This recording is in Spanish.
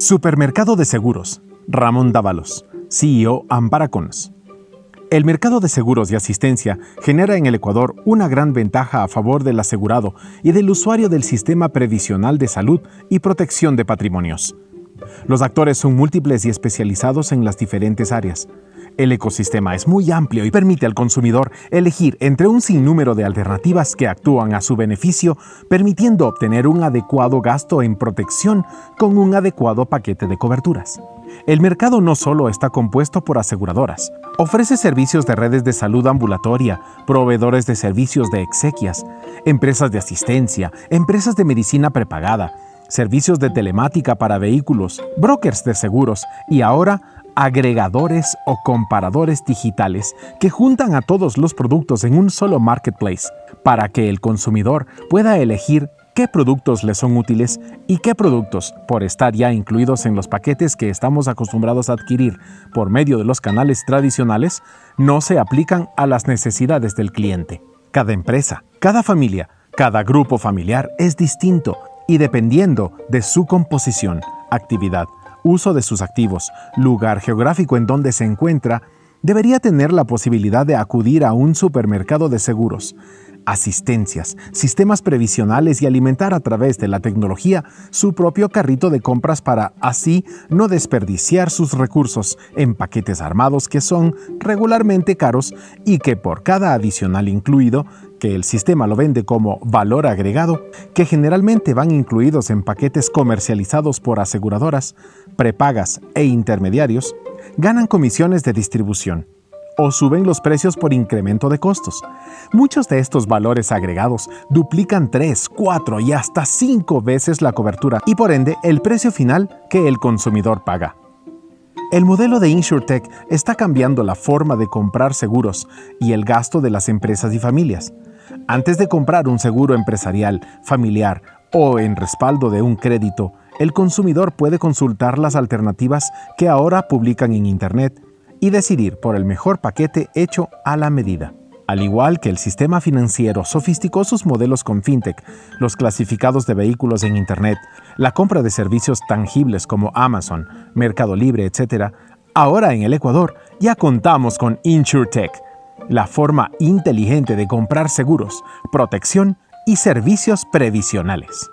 Supermercado de Seguros. Ramón Dávalos, CEO Ambaracons. El mercado de seguros y asistencia genera en el Ecuador una gran ventaja a favor del asegurado y del usuario del sistema previsional de salud y protección de patrimonios. Los actores son múltiples y especializados en las diferentes áreas. El ecosistema es muy amplio y permite al consumidor elegir entre un sinnúmero de alternativas que actúan a su beneficio, permitiendo obtener un adecuado gasto en protección con un adecuado paquete de coberturas. El mercado no solo está compuesto por aseguradoras, ofrece servicios de redes de salud ambulatoria, proveedores de servicios de exequias, empresas de asistencia, empresas de medicina prepagada, servicios de telemática para vehículos, brokers de seguros y ahora agregadores o comparadores digitales que juntan a todos los productos en un solo marketplace para que el consumidor pueda elegir qué productos le son útiles y qué productos, por estar ya incluidos en los paquetes que estamos acostumbrados a adquirir por medio de los canales tradicionales, no se aplican a las necesidades del cliente. Cada empresa, cada familia, cada grupo familiar es distinto y dependiendo de su composición, actividad, uso de sus activos, lugar geográfico en donde se encuentra, debería tener la posibilidad de acudir a un supermercado de seguros, asistencias, sistemas previsionales y alimentar a través de la tecnología su propio carrito de compras para así no desperdiciar sus recursos en paquetes armados que son regularmente caros y que por cada adicional incluido que el sistema lo vende como valor agregado, que generalmente van incluidos en paquetes comercializados por aseguradoras, prepagas e intermediarios, ganan comisiones de distribución o suben los precios por incremento de costos. Muchos de estos valores agregados duplican 3, 4 y hasta 5 veces la cobertura y por ende el precio final que el consumidor paga. El modelo de InsurTech está cambiando la forma de comprar seguros y el gasto de las empresas y familias. Antes de comprar un seguro empresarial, familiar o en respaldo de un crédito, el consumidor puede consultar las alternativas que ahora publican en Internet y decidir por el mejor paquete hecho a la medida. Al igual que el sistema financiero sofisticó sus modelos con FinTech, los clasificados de vehículos en Internet, la compra de servicios tangibles como Amazon, Mercado Libre, etc., ahora en el Ecuador ya contamos con InsurTech la forma inteligente de comprar seguros, protección y servicios previsionales.